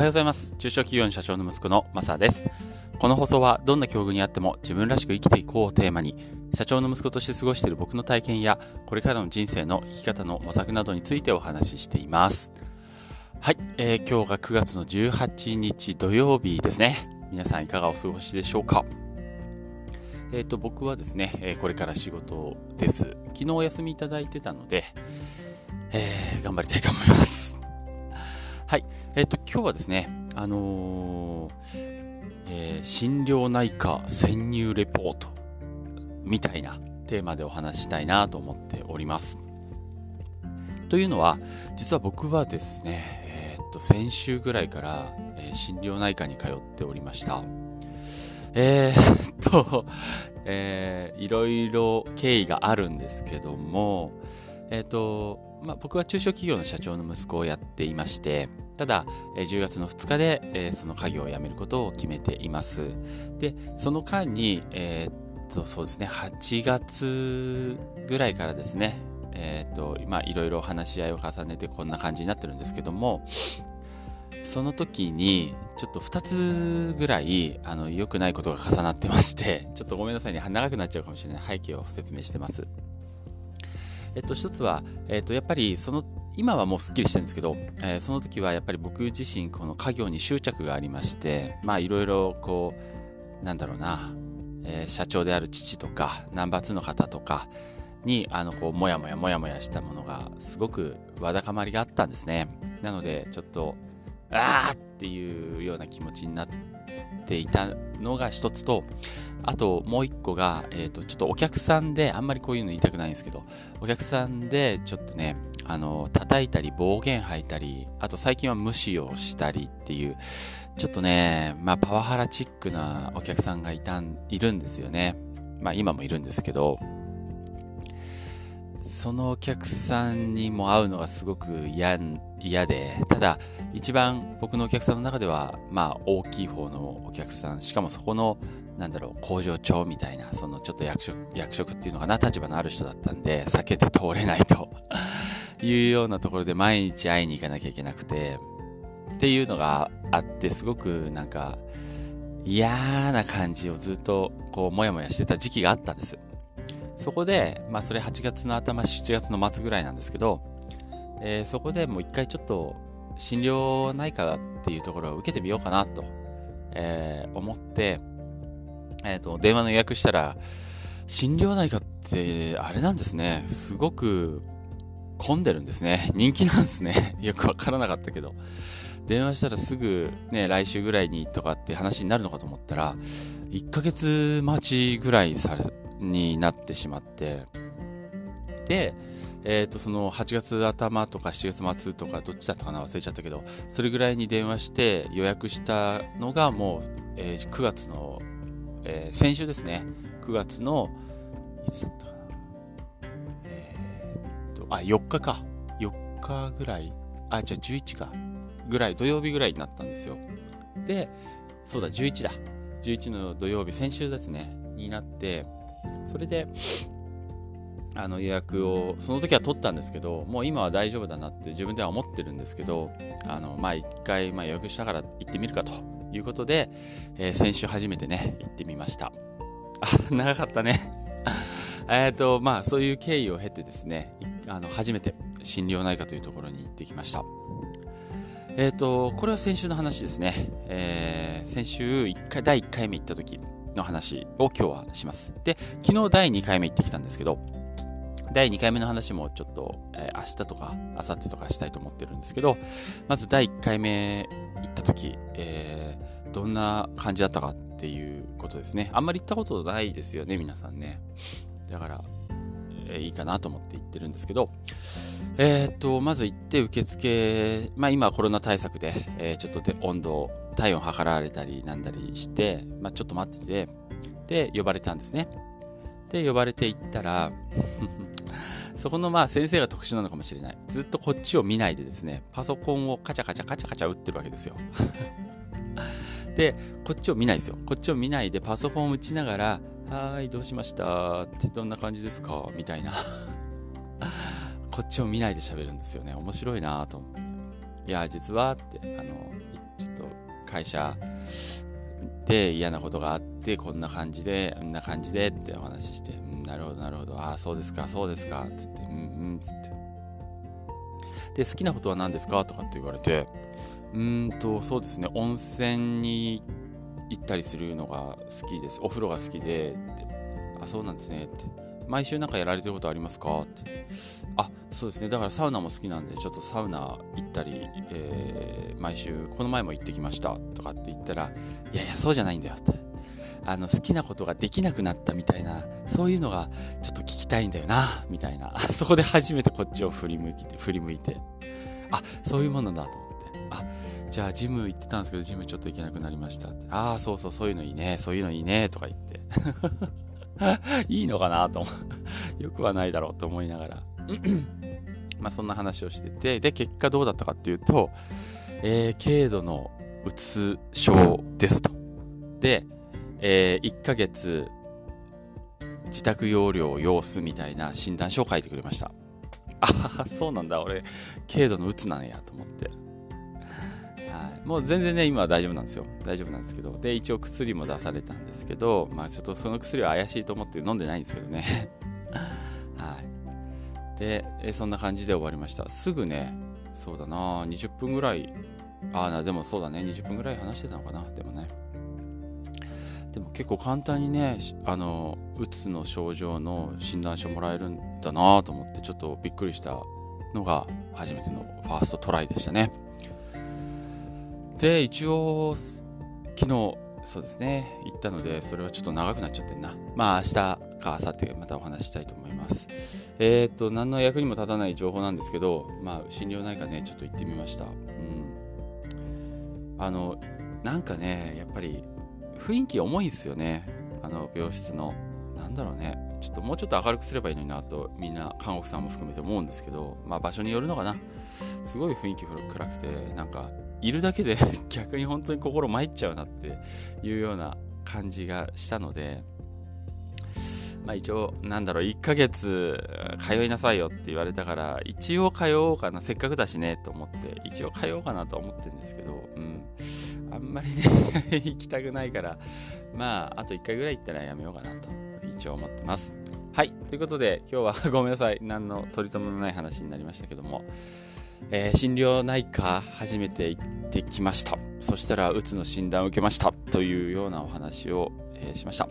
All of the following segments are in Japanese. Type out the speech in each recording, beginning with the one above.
はようございます。中小企業の社長の息子のマサです。この放送はどんな境遇にあっても自分らしく生きていこうをテーマに社長の息子として過ごしている僕の体験やこれからの人生の生き方の模索などについてお話ししています。はい、えー、今日が9月の18日土曜日ですね。皆さんいかがお過ごしでしょうか？えっ、ー、と僕はですね、え、これから仕事です。昨日お休みいただいてたので、えー、頑張りたいと思います。えっ、と、今日はですね、あのー、えー、心療内科潜入レポートみたいなテーマでお話したいなと思っております。というのは、実は僕はですね、えー、っと、先週ぐらいから、えー、心療内科に通っておりました。え、っと、えー、いろいろ経緯があるんですけども、えっと、まあ、僕は中小企業の社長の息子をやっていまして、ただ、え10月の2日で、えその家業を辞めることを決めています。で、その間に、えー、っと、そうですね、8月ぐらいからですね、えー、っと、まあ、いろいろ話し合いを重ねてこんな感じになってるんですけども、その時に、ちょっと2つぐらい、あの、良くないことが重なってまして、ちょっとごめんなさいね、長くなっちゃうかもしれない背景を説明してます。えっと、一つは、えっと、やっぱりその、今はもうすっきりしてるんですけど、えー、その時はやっぱり僕自身、この家業に執着がありまして、まあいろいろこう、なんだろうな、えー、社長である父とか、ナンバー2の方とかに、あの、こう、もやもやもやもやしたものが、すごくわだかまりがあったんですね。なので、ちょっと、あーっていうような気持ちになっていたのが一つと、あともう一個が、えっ、ー、と、ちょっとお客さんで、あんまりこういうの言いたくないんですけど、お客さんでちょっとね、あの、叩いたり暴言吐いたり、あと最近は無視をしたりっていう、ちょっとね、まあパワハラチックなお客さんがいたん、いるんですよね。まあ今もいるんですけど、そのお客さんにも会うのがすごく嫌嫌で、ただ、一番僕のお客さんの中では、まあ、大きい方のお客さん、しかもそこの、なんだろう、工場長みたいな、そのちょっと役職、役職っていうのかな、立場のある人だったんで、避けて通れないというようなところで毎日会いに行かなきゃいけなくて、っていうのがあって、すごくなんか、嫌な感じをずっと、こう、もやもやしてた時期があったんです。そこで、まあ、それ8月の頭、7月の末ぐらいなんですけど、えー、そこでもう一回ちょっと診療内科っていうところを受けてみようかなと、えー、思って、えっ、ー、と、電話の予約したら、診療内科ってあれなんですね。すごく混んでるんですね。人気なんですね。よくわからなかったけど。電話したらすぐね、来週ぐらいにとかって話になるのかと思ったら、1ヶ月待ちぐらいさ、になってしまって、で、えっ、ー、と、その8月頭とか7月末とかどっちだったかな忘れちゃったけど、それぐらいに電話して予約したのがもう、えー、9月の、えー、先週ですね。9月の、いつだったかな。あ、4日か。4日ぐらい。あ、じゃあ11か。ぐらい、土曜日ぐらいになったんですよ。で、そうだ、11だ。11の土曜日、先週ですね、になって、それで、あの予約をその時は取ったんですけどもう今は大丈夫だなって自分では思ってるんですけどあのまあ一回、まあ、予約したから行ってみるかということで、えー、先週初めてね行ってみましたあ長かったねえっとまあそういう経緯を経てですねあの初めて心療内科というところに行ってきましたえっ、ー、とこれは先週の話ですね、えー、先週1回第1回目行った時の話を今日はしますで昨日第2回目行ってきたんですけど第2回目の話もちょっと、えー、明日とか明後日とかしたいと思ってるんですけど、まず第1回目行った時、えー、どんな感じだったかっていうことですね。あんまり行ったことないですよね、皆さんね。だから、いいかなと思って行ってるんですけど、えー、っと、まず行って受付、まあ今コロナ対策で、えー、ちょっとで温度、体温測られたりなんだりして、まあちょっと待ってて、で、呼ばれたんですね。で、呼ばれて行ったら そこのまあ先生が特殊なのかもしれない。ずっとこっちを見ないでですね、パソコンをカチャカチャカチャカチャ打ってるわけですよ。で、こっちを見ないですよ。こっちを見ないでパソコンを打ちながら、はい、どうしました？ってどんな感じですか？みたいな。こっちを見ないで喋るんですよね。面白いなと思って。いや、実はって、あの、ちょっと会社で嫌なことがあってこんな感じでこんな感じでってお話しして、うん、なるほどなるほどああそうですかそうですかつってうんうんつってで好きなことは何ですか？とかって言われてうんとそうですね。温泉に行行ったりするのが好きです。お風呂が好きで。って。あそうなんですね。って。毎週なんかやられてることありますか？って。あそうですね。だからサウナも好きなんでちょっとサウナ行ったり、えー、毎週この前も行ってきました。とかって言ったらいやいやそうじゃないんだよ。って。あの好きなことができなくなったみたいなそういうのがちょっと聞きたいんだよな。みたいな。そこで初めてこっちを振り向いて振り向いて。あそういうものだとあじゃあジム行ってたんですけどジムちょっと行けなくなりましたって。ああそうそうそういうのいいね。そういうのいいね。とか言って。いいのかなとよくはないだろうと思いながら。まあそんな話をしてて。で結果どうだったかっていうと、えー、軽度のうつ症ですと。で、えー、1ヶ月自宅容量を要すみたいな診断書を書いてくれました。ああそうなんだ。俺軽度のうつなんやと思って、もう全然ね、今は大丈夫なんですよ。大丈夫なんですけど。で、一応薬も出されたんですけど、まあちょっとその薬は怪しいと思って飲んでないんですけどね。はい。で、そんな感じで終わりました。すぐね、そうだな、20分ぐらい、ああ、でもそうだね、20分ぐらい話してたのかな、でもね。でも結構簡単にね、あの、うつの症状の診断書もらえるんだなと思って、ちょっとびっくりしたのが初めてのファーストトライでしたね。で、一応、昨日、そうですね、行ったので、それはちょっと長くなっちゃってんな。まあ、明日か明後日またお話したいと思います。えっ、と、何の役にも立たない情報なんですけど、まあ、心療内科ね、ちょっと行ってみました。うん。あの、なんかね、やっぱり、雰囲気重いですよね。あの、病室の。なんだろうね。ちょっともうちょっと明るくすればいいのになと、みんな、看護婦さんも含めて思うんですけど、まあ、場所によるのかな。すごい雰囲気暗くて、なんか、いるだけで 逆に本当に心参っちゃうなっていうような感じがしたので、まあ一応、なんだろう、1ヶ月通いなさいよって言われたから、一応通おうかな、せっかくだしね、と思って、一応通おうかなと思ってるんですけど、うん。あんまりね 行きたくないから、まあ、あと1回ぐらい行ったらやめようかなと、一応思ってます。はい。ということで、今日はごめんなさい。何の取り留めのない話になりましたけども、えー、心療内科初めて行ってきました。そしたら、うつの診断を受けましたというようなお話を、えー、しました。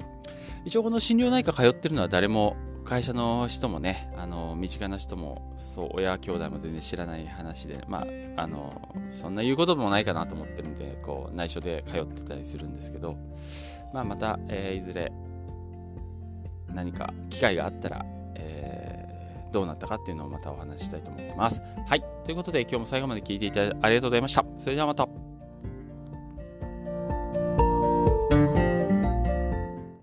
一応この心療内科通ってるのは誰も会社の人もね、あの、身近な人も、そう、親兄弟も全然知らない話で、まあ、あの、そんな言うこともないかなと思ってるんで、こう、内緒で通ってたりするんですけど、まあ、また、えー、いずれ、何か機会があったら、どうなったかっていうのをまたお話ししたいと思ってます。はい。ということで今日も最後まで聞いていただいてありがとうございました。それではまた。